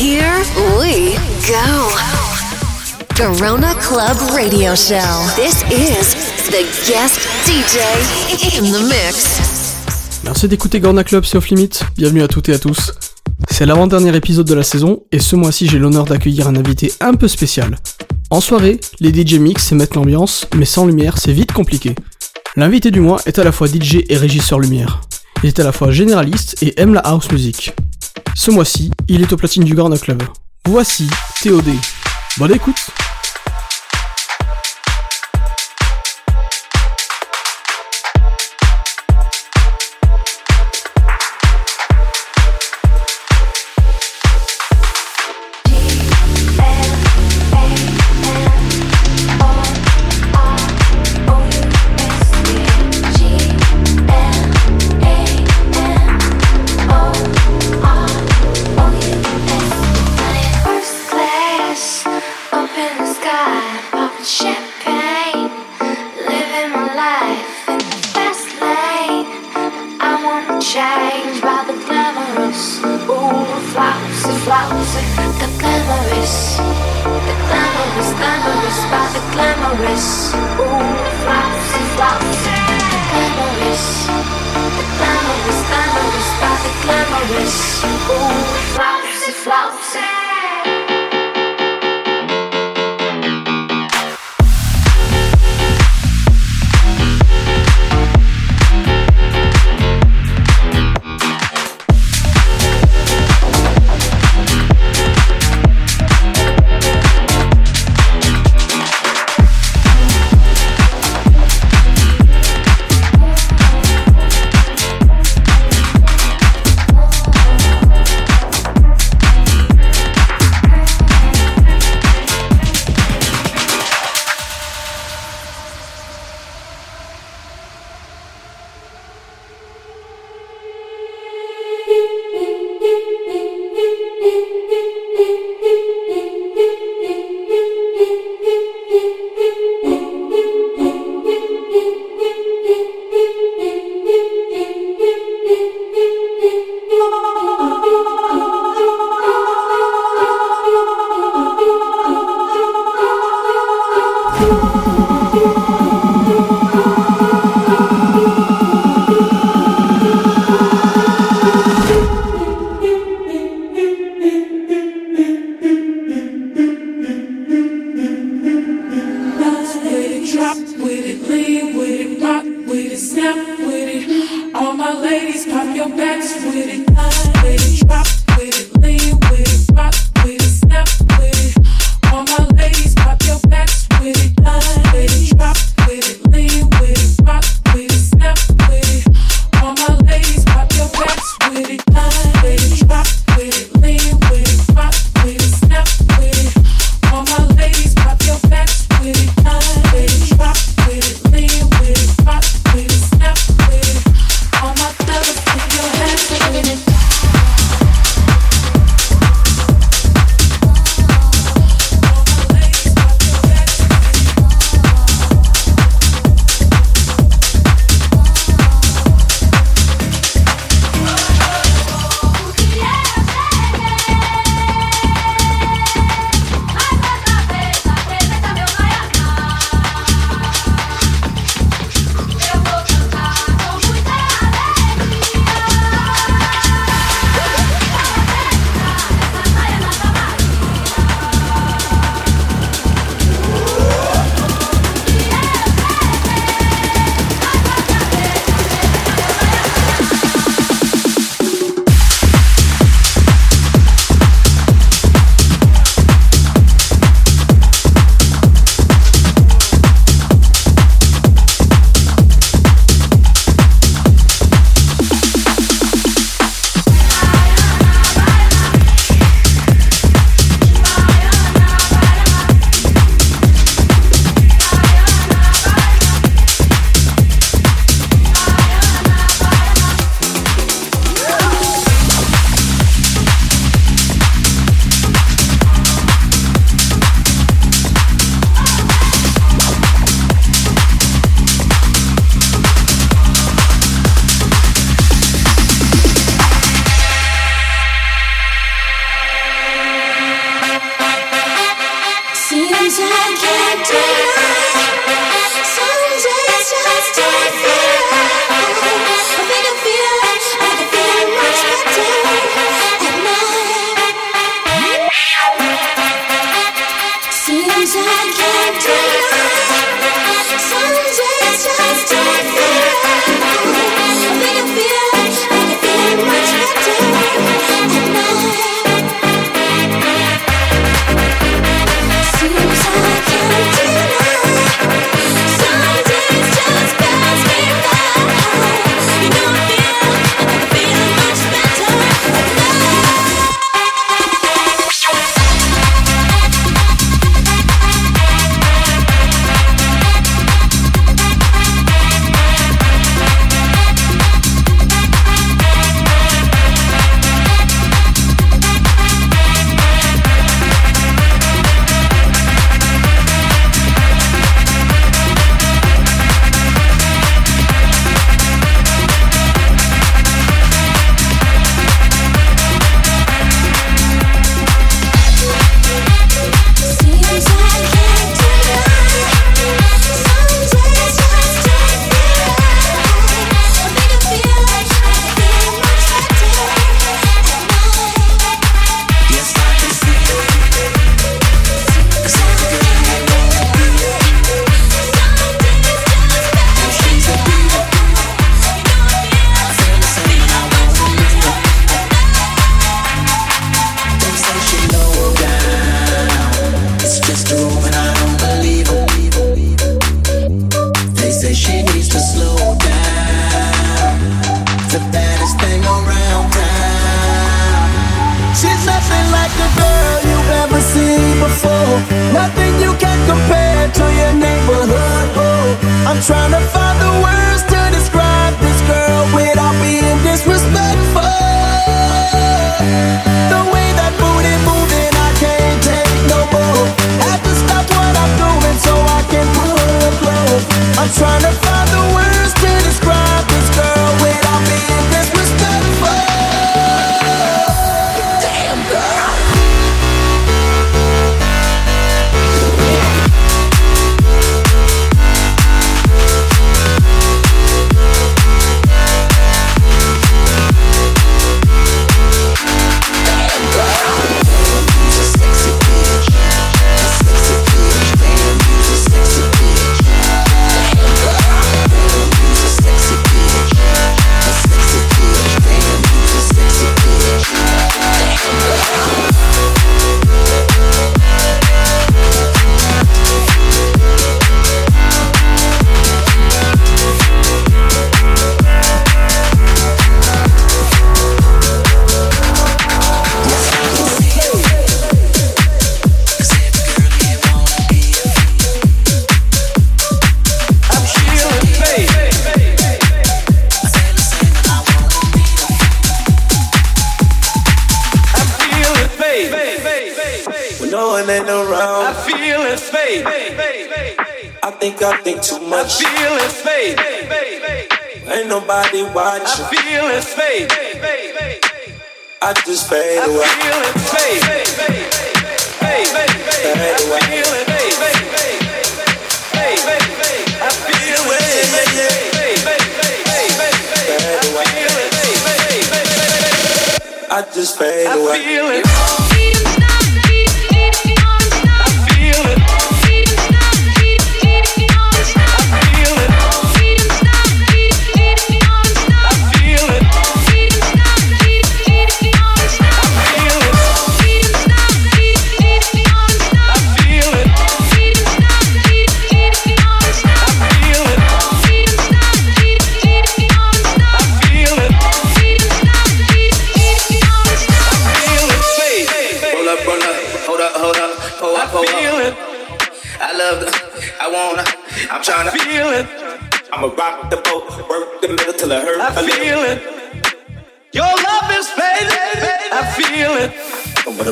Here we go. Corona Club Radio Show. This is the guest DJ in the mix. Merci d'écouter Gorna Club, c'est Off Limit. Bienvenue à toutes et à tous. C'est l'avant-dernier épisode de la saison et ce mois-ci j'ai l'honneur d'accueillir un invité un peu spécial. En soirée, les DJ mix et mettent l'ambiance, mais sans lumière c'est vite compliqué. L'invité du mois est à la fois DJ et régisseur lumière. Il est à la fois généraliste et aime la house music. Ce mois-ci, il est au platine du Gorna Club. Voici TOD. Bonne écoute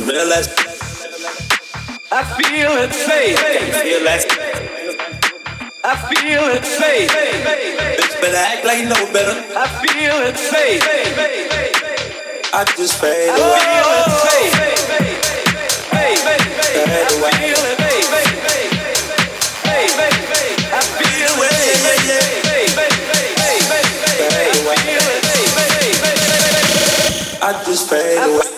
the real as I feel it fade. I feel it fade. Bitch better act like you know better. I feel it fade. I just fade away. I feel it safe. Fade. I feel it I just fade away.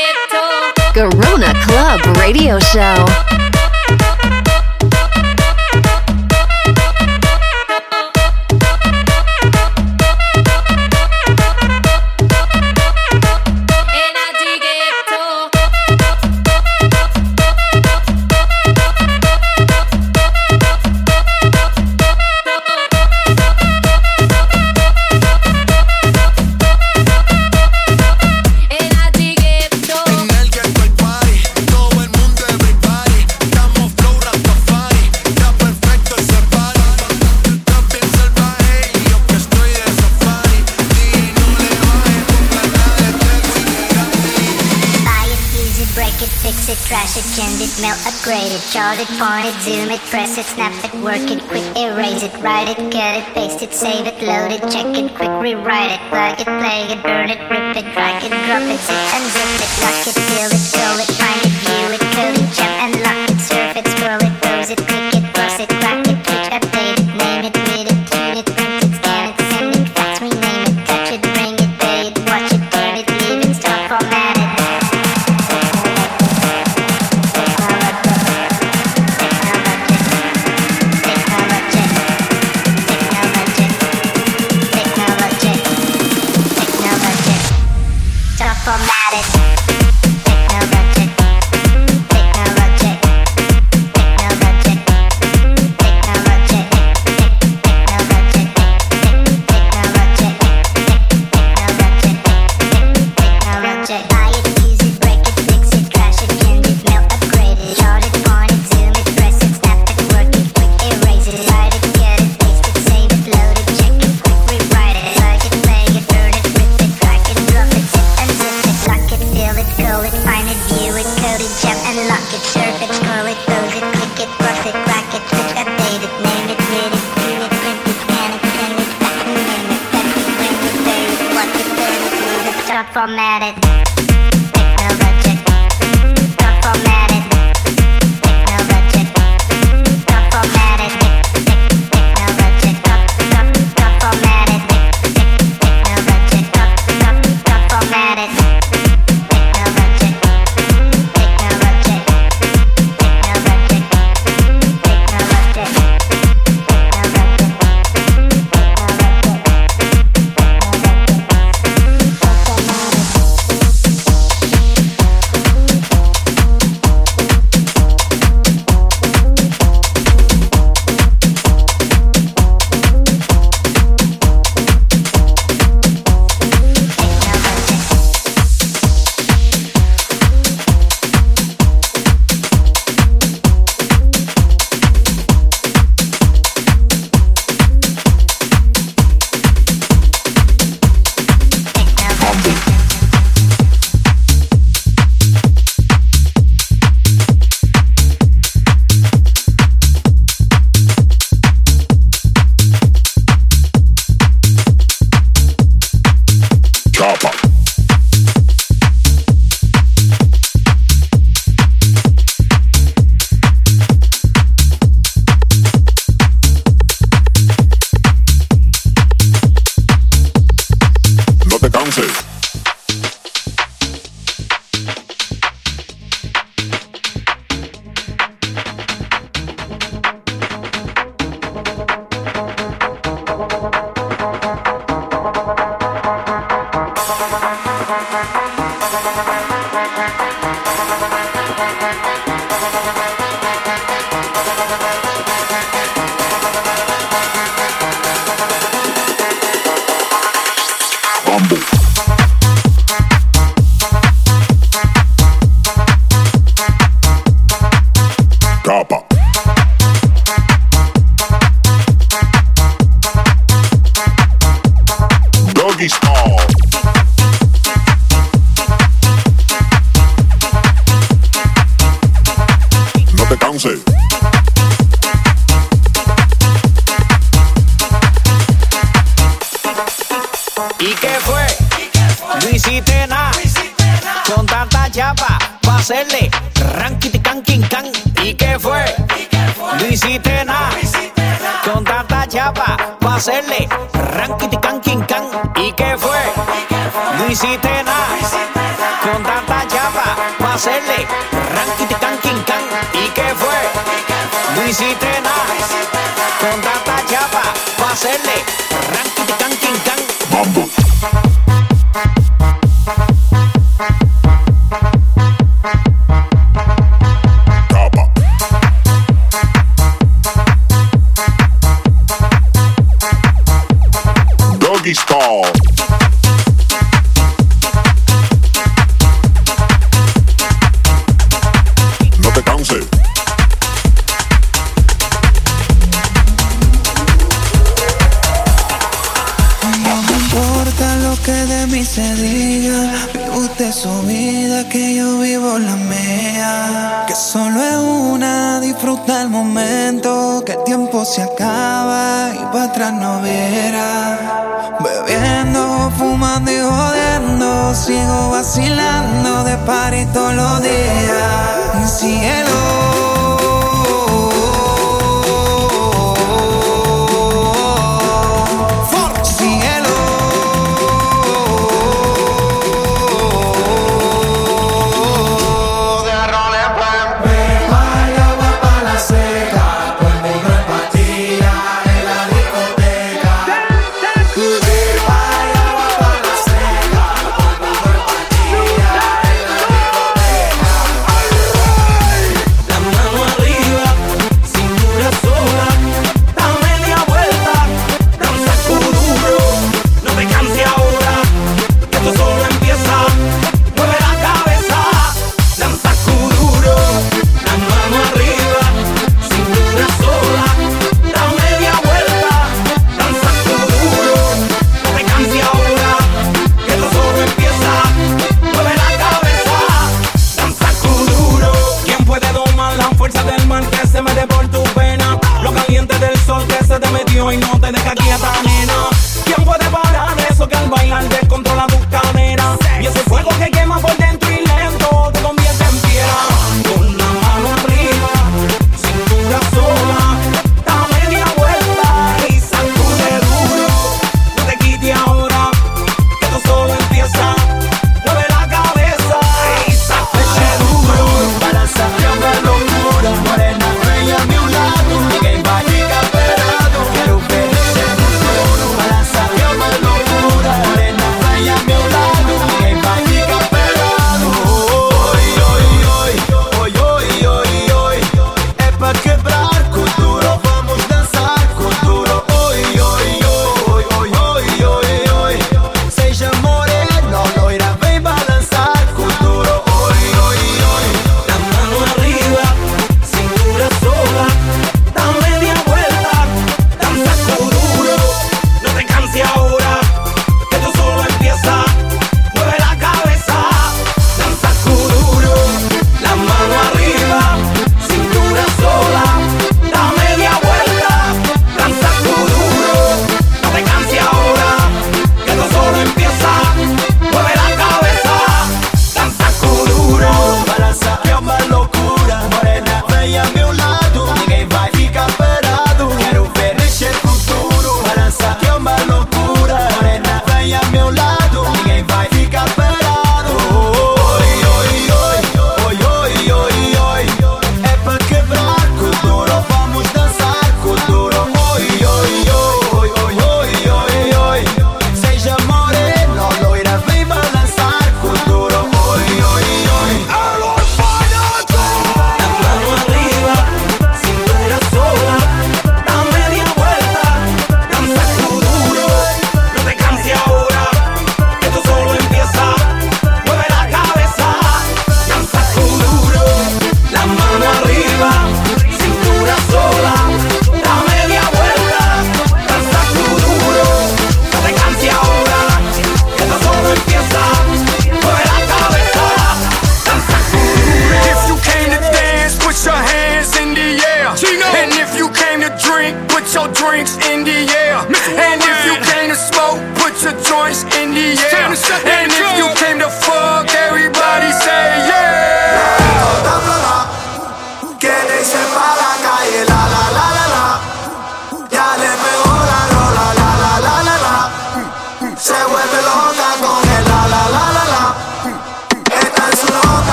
Club Radio Show. Trash it, change it, melt, upgrade it, chart it, point it, zoom it, press it, snap it, work it, quick, erase it, write it, cut it, paste it, save it, load it, check it, quick, rewrite it, plug it, play it, burn it, rip it, drag it, drop it, zip and zip it, lock it, fill it, fill it. sol que se te metió y no te deja quieta ni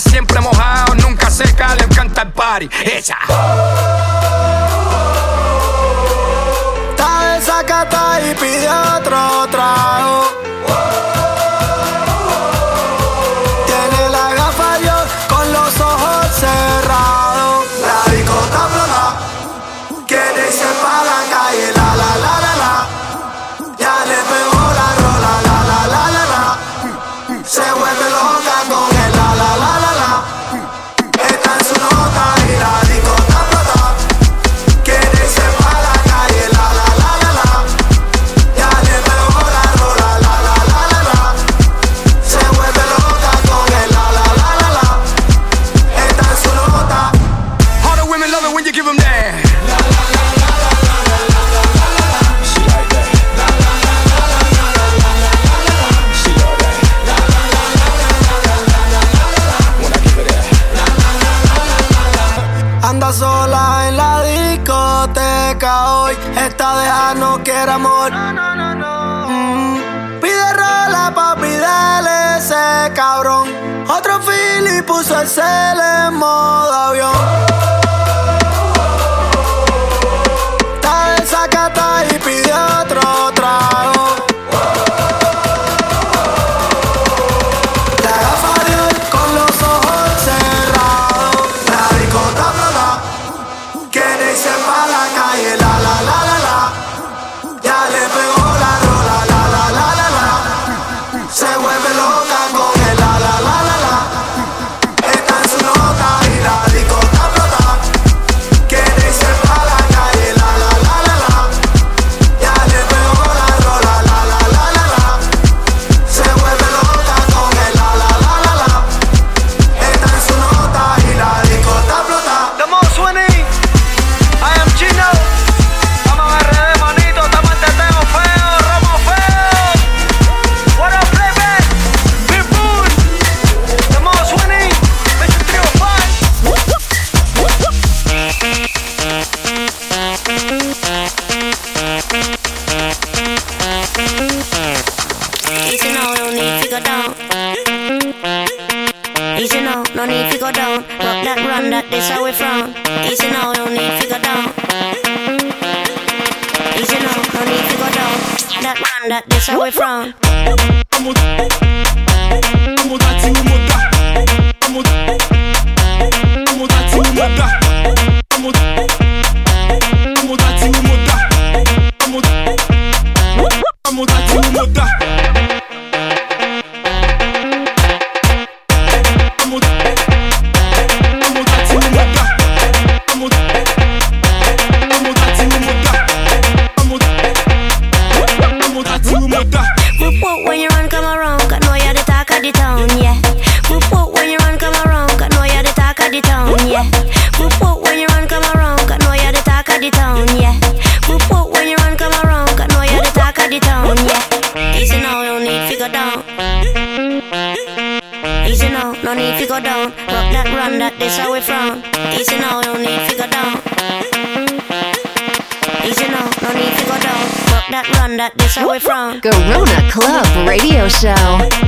siempre mojado, nunca seca, le encanta el party. Ella. Está desacatada y pide otro se le moda avión. Bla bla Show.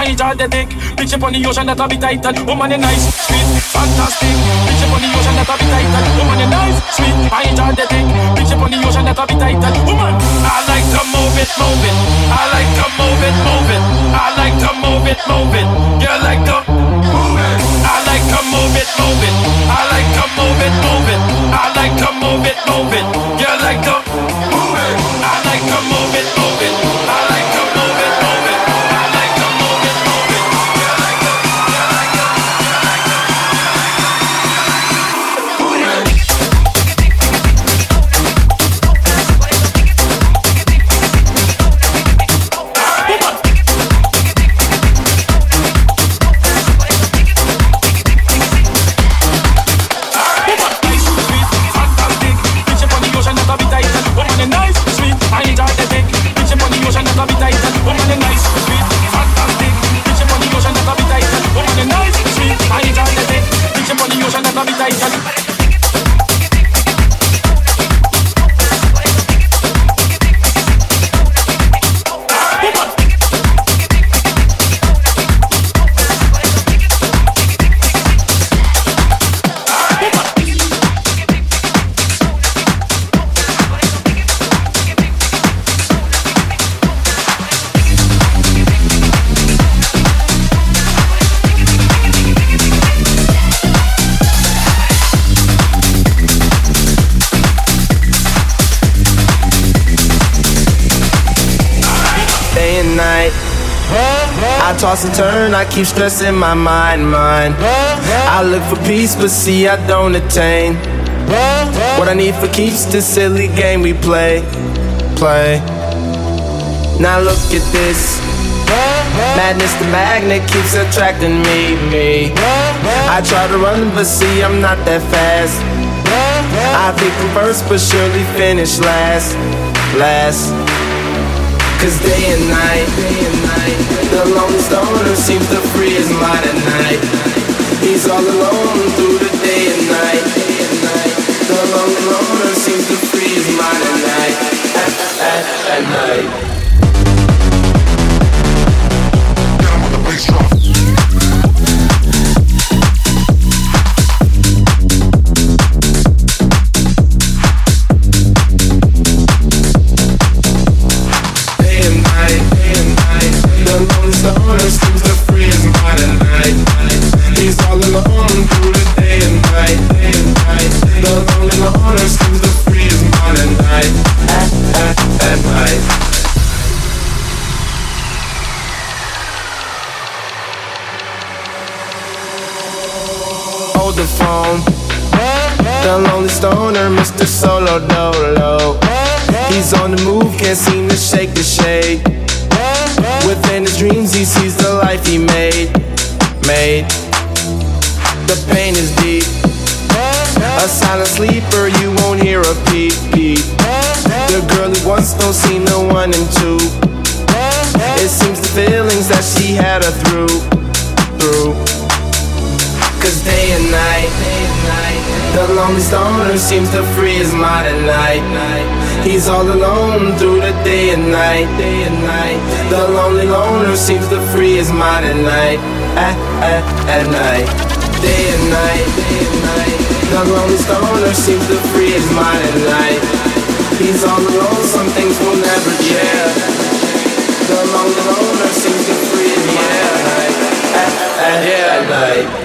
I jar the dick. Bitch up on the ocean that'll be tighter. Woman, you nice, sweet, fantastic. Bitch up on the ocean that'll be tighter. Woman, you nice, sweet. I jar the dick. Bitch up on the ocean that'll be tighter. Woman, I like to move it, move it. I like to move it, move it. I like to move it, move it. You like to move it. I like to move it, move it. I like to move it, move it. I like to move it, move it. You like to move it. I like to move it. Keep stressing my mind, mind. I look for peace, but see, I don't attain. What I need for keeps this silly game we play, play. Now look at this. Madness, the magnet keeps attracting me, me. I try to run, but see, I'm not that fast. I think I'm first, but surely finish last, last. Cause day and night, day and night, the lone stoner seems to free his mind at night. He's all alone through the day and night. The lone loner seems to free his mind at night, at, at, at night. All through the day and night, day and night. The lonely loner seems to free his mind at night, at, at, at night. Day and night, day and night. The lonely stoner seems to free his mind at night. He's all alone, some things will never change. The lonely loner seems to free his mind at night, at, at, at night.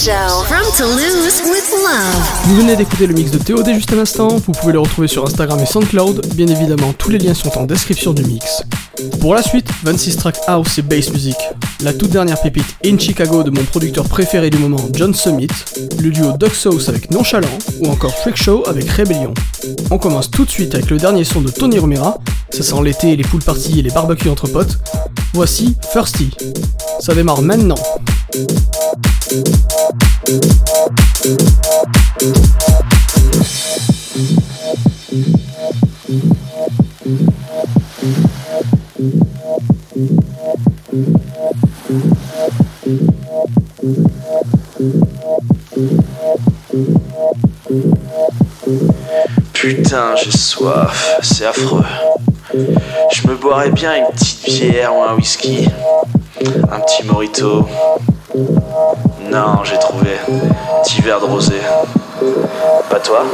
With Love. Vous venez d'écouter le mix de TOD juste à l'instant, vous pouvez le retrouver sur Instagram et SoundCloud, bien évidemment tous les liens sont en description du mix. Pour la suite, 26 tracks house et bass music, la toute dernière pépite In Chicago de mon producteur préféré du moment John Summit, le duo Duck Sauce avec Nonchalant ou encore Freak Show avec Rebellion. On commence tout de suite avec le dernier son de Tony Romera, ça sent l'été, les pool parties et les barbecues entre potes. Voici Thirsty. Ça démarre maintenant. Putain, j'ai soif, c'est affreux. Je me boirais bien une petite bière ou un whisky. Un petit morito. Non, j'ai trouvé. Petit verre de rosé. Pas toi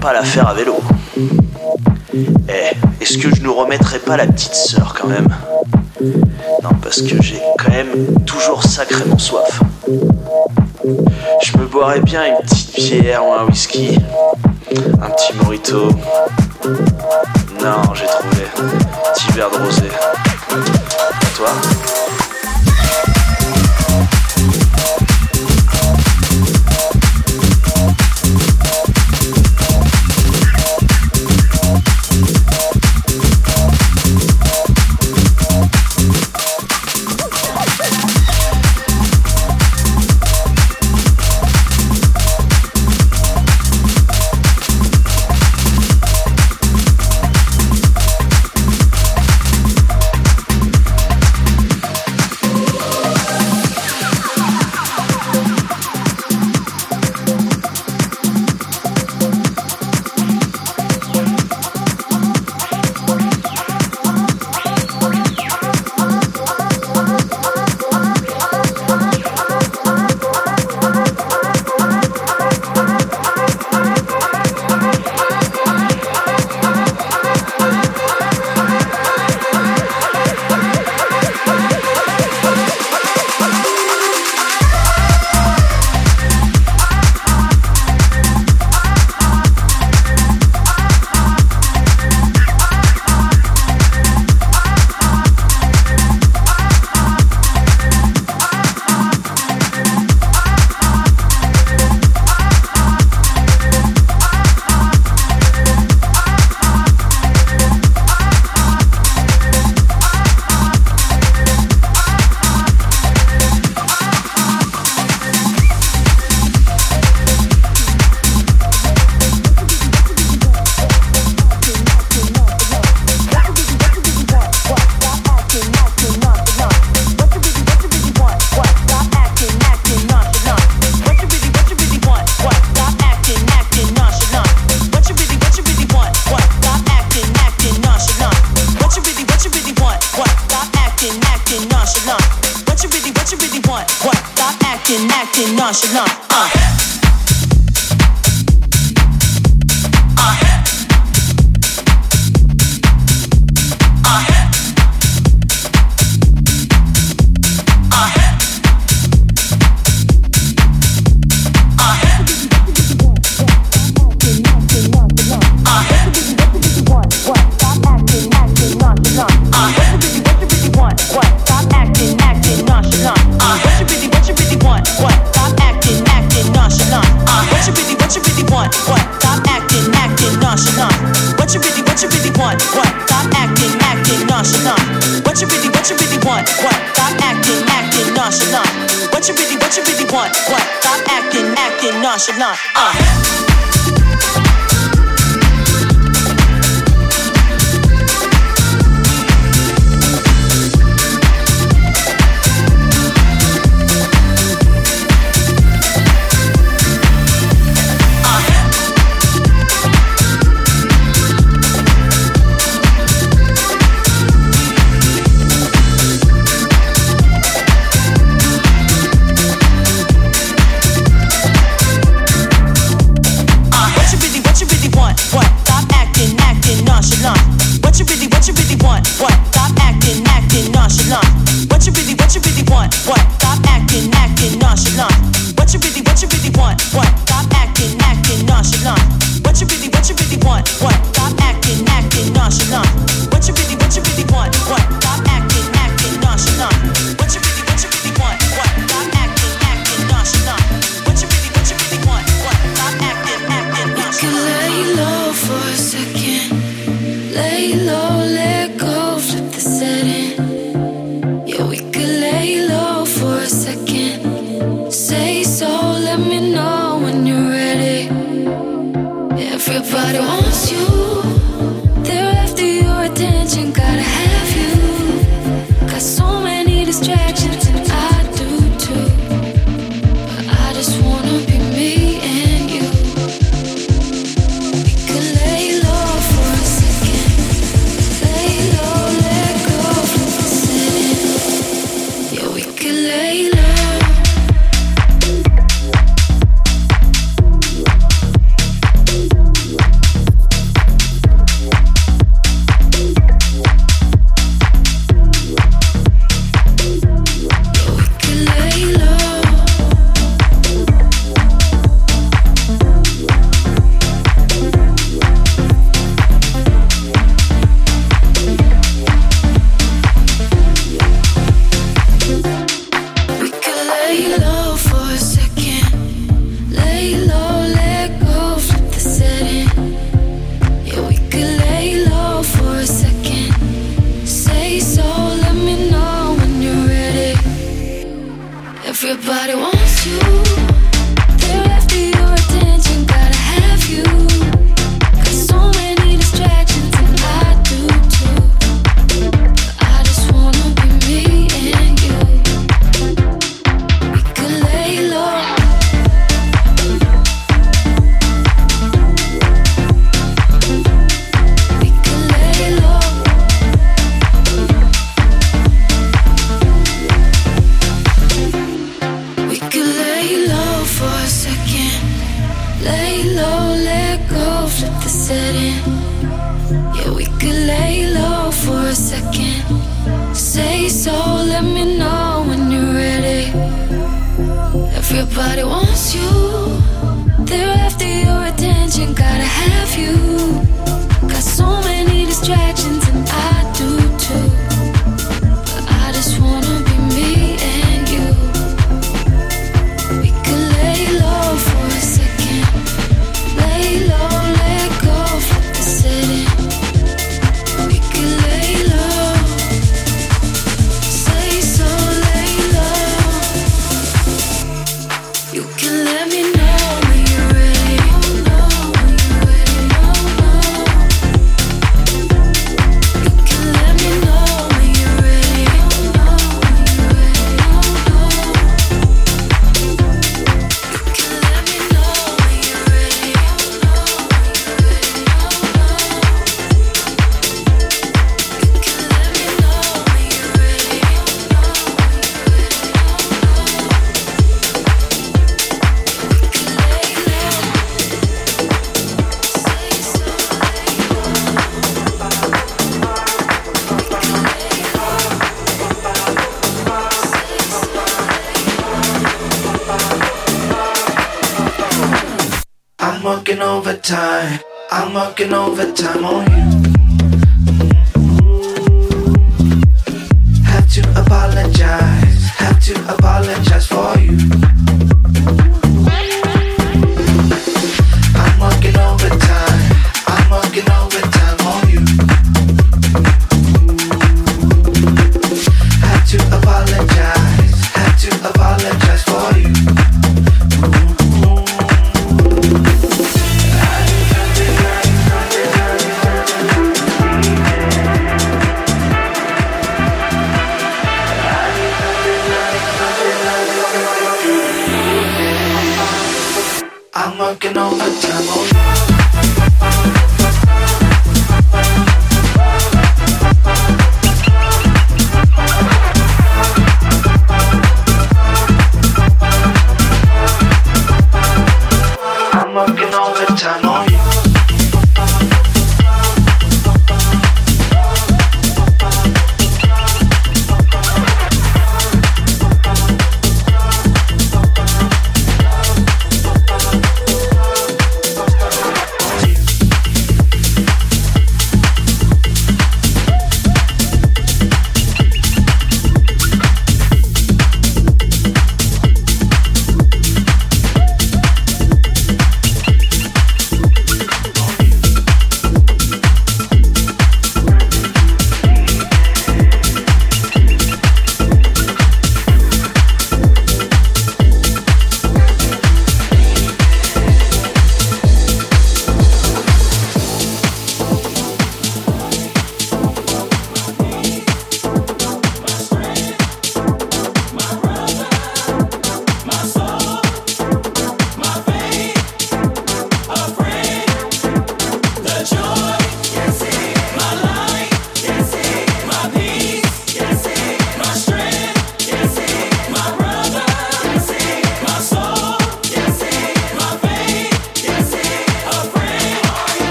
pas la faire à vélo. Eh, est-ce que je nous remettrais pas la petite sœur quand même? Non, parce que j'ai quand même toujours sacrément soif. Je me boirais bien une petite bière ou un whisky, un petit morito. Non, j'ai trouvé. Petit verre de rosé. Toi?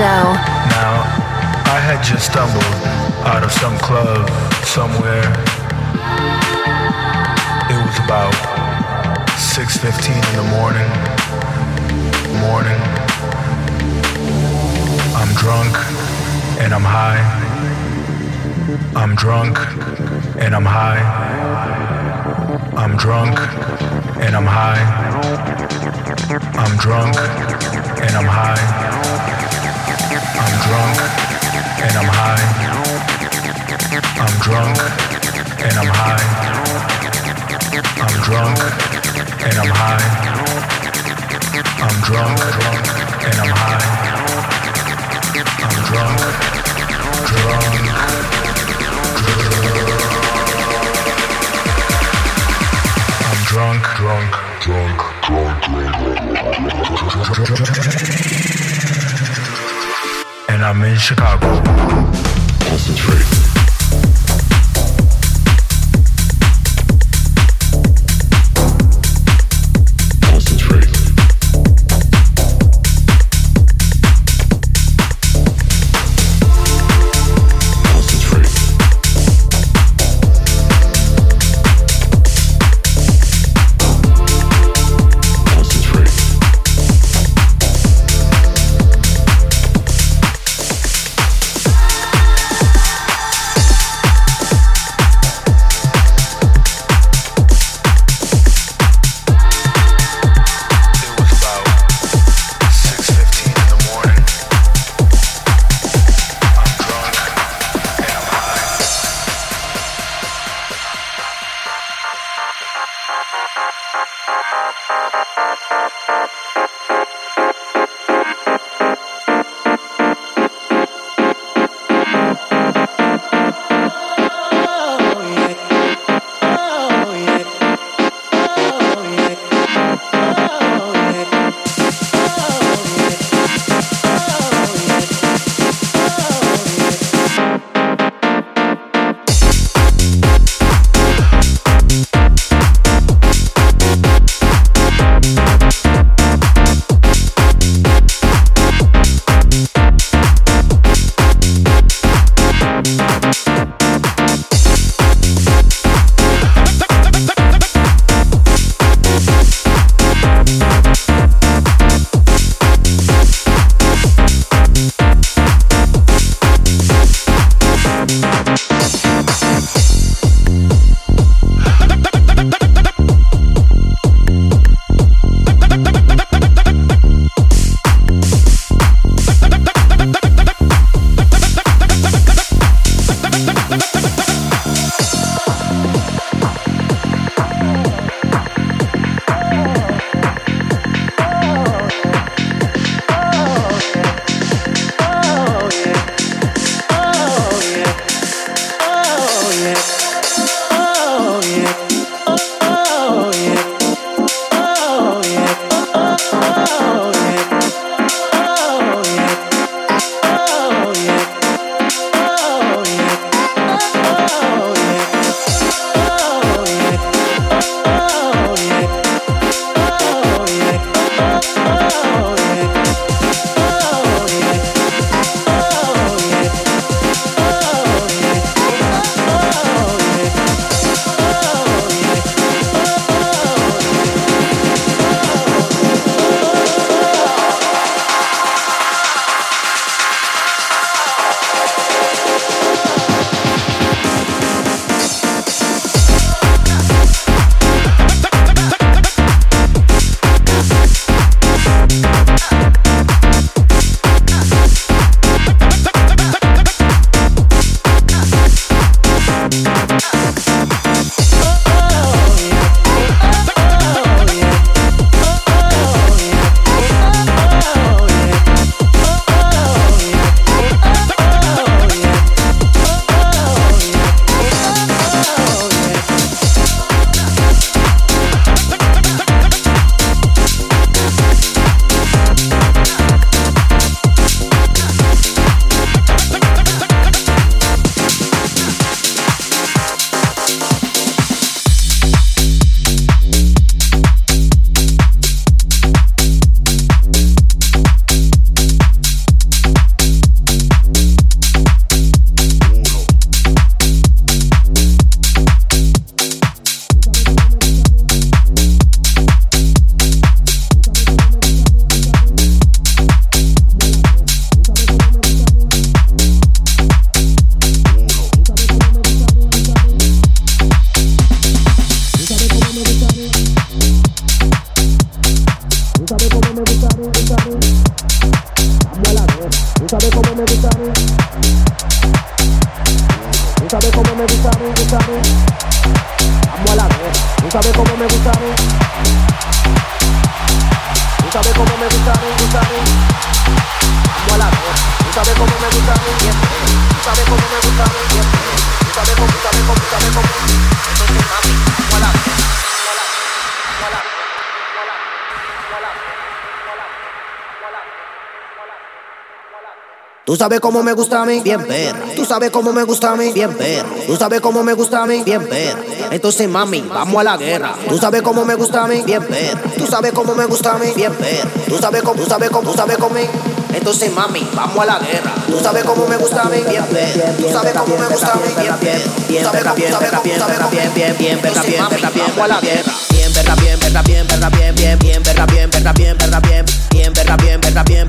Show. Now, I had just stumbled out of some club somewhere. It was about 6:15 in the morning. Morning. I'm drunk and I'm high. I'm drunk and I'm high. I'm drunk and I'm high. I'm drunk and I'm high. Drunk and I'm high. I'm drunk and I'm high. I'm drunk and I'm high. I'm drunk, drunk and I'm high. I'm drunk, drunk. I'm drunk, drunk, drunk, drunk, drunk, and I'm in Chicago. Concentrate. Sabes cómo me gusta a mí, bien perra. Tú sabes cómo me gusta a mí, bien perra. Tú sabes cómo me gusta a mí, bien perra. Entonces, mami, vamos a la guerra. Tú sabes cómo me gusta a mí, bien perra. Tú sabes cómo me gusta a mí, bien perra. Tú sabes cómo, tú sabes cómo, tú sabes cómo. Entonces, mami, vamos a la guerra. Tú sabes cómo me gusta a mí, bien perra. Tú sabes cómo me gusta a mí, bien perra. Bien perra, bien perra, bien perra, bien, bien, bien, perra, bien, perra, bien, a la guerra. Bien perra, bien perra, bien perra, bien, bien, bien, perra, bien, perra, bien, perra, bien, bien, perra, bien, perra, bien, perra, bien, bien,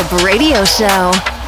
Club Radio Show.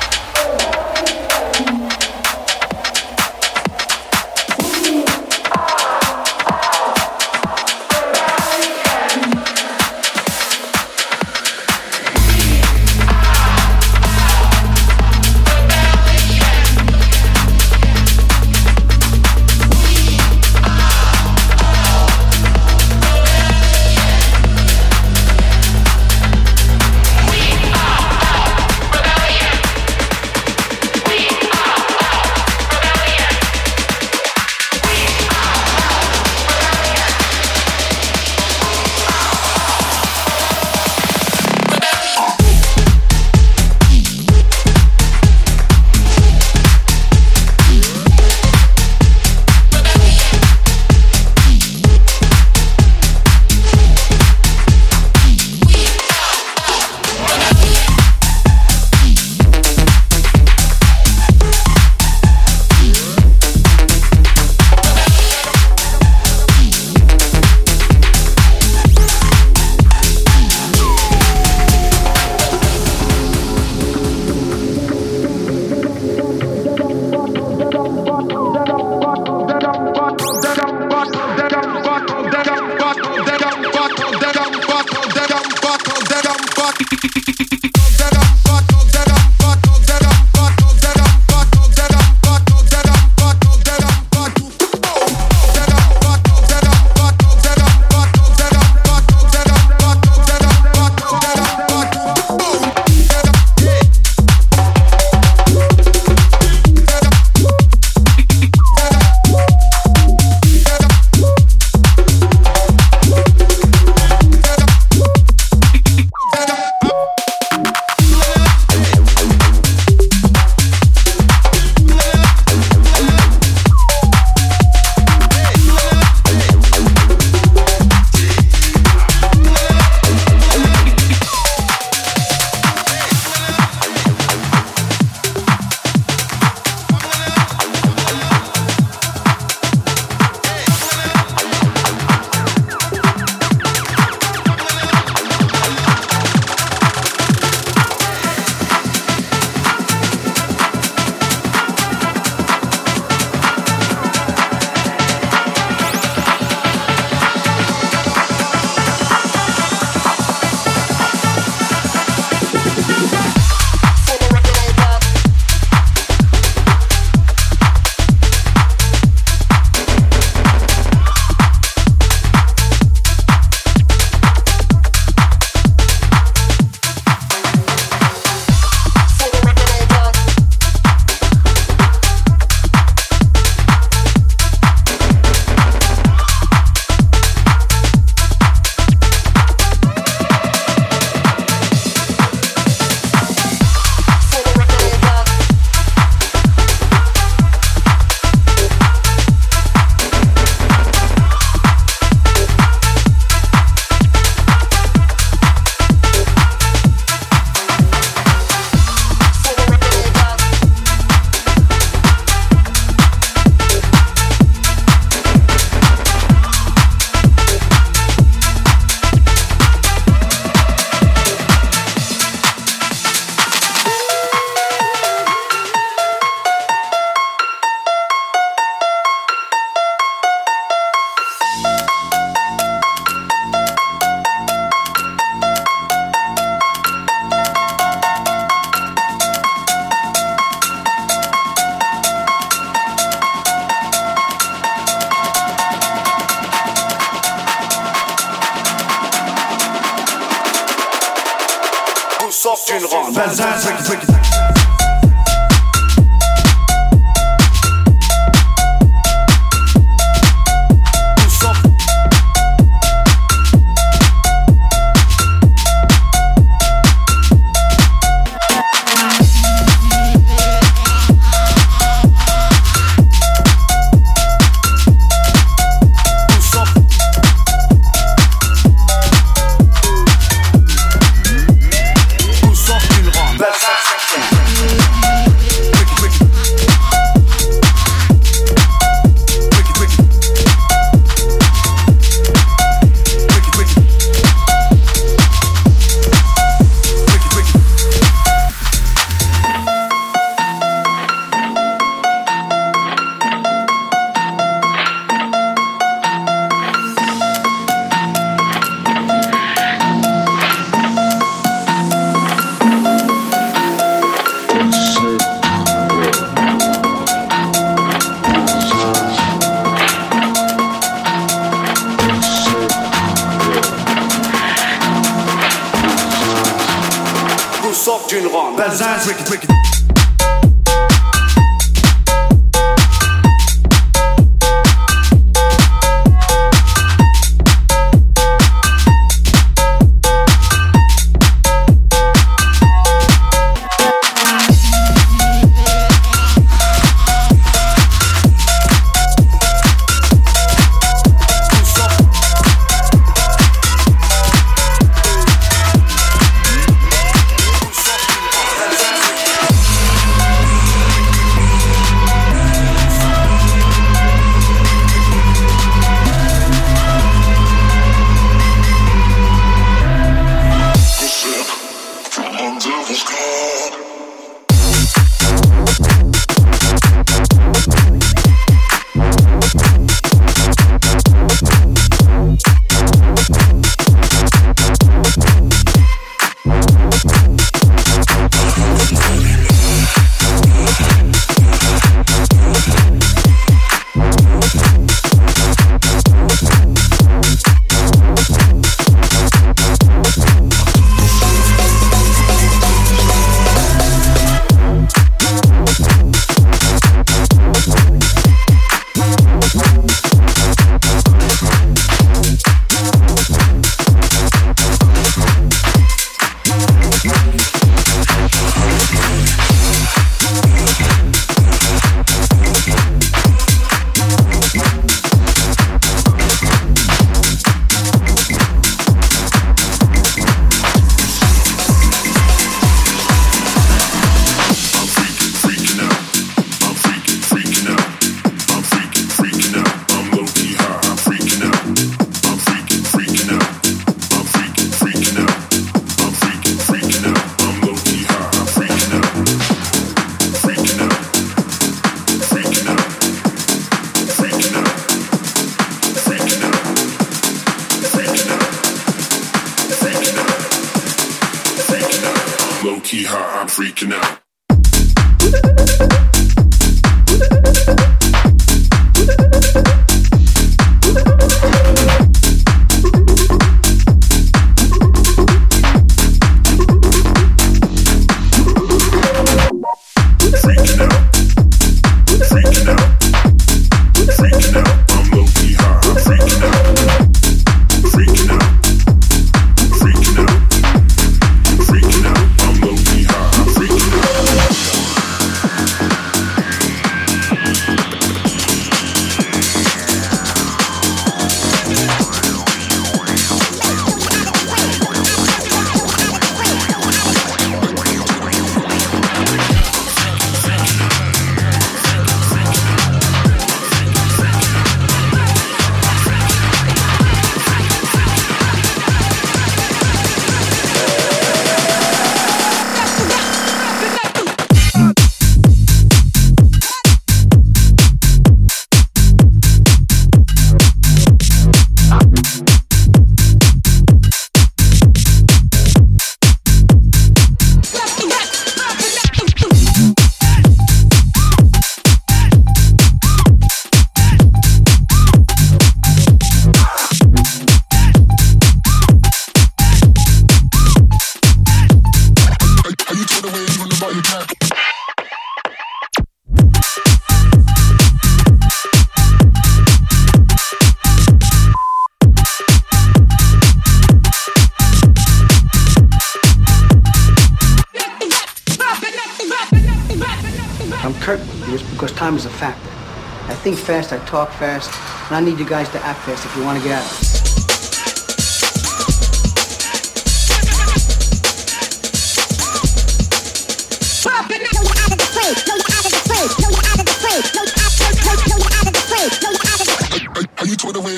Talk fast, and I need you guys to act fast if you want to get out.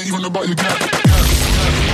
You about your cat?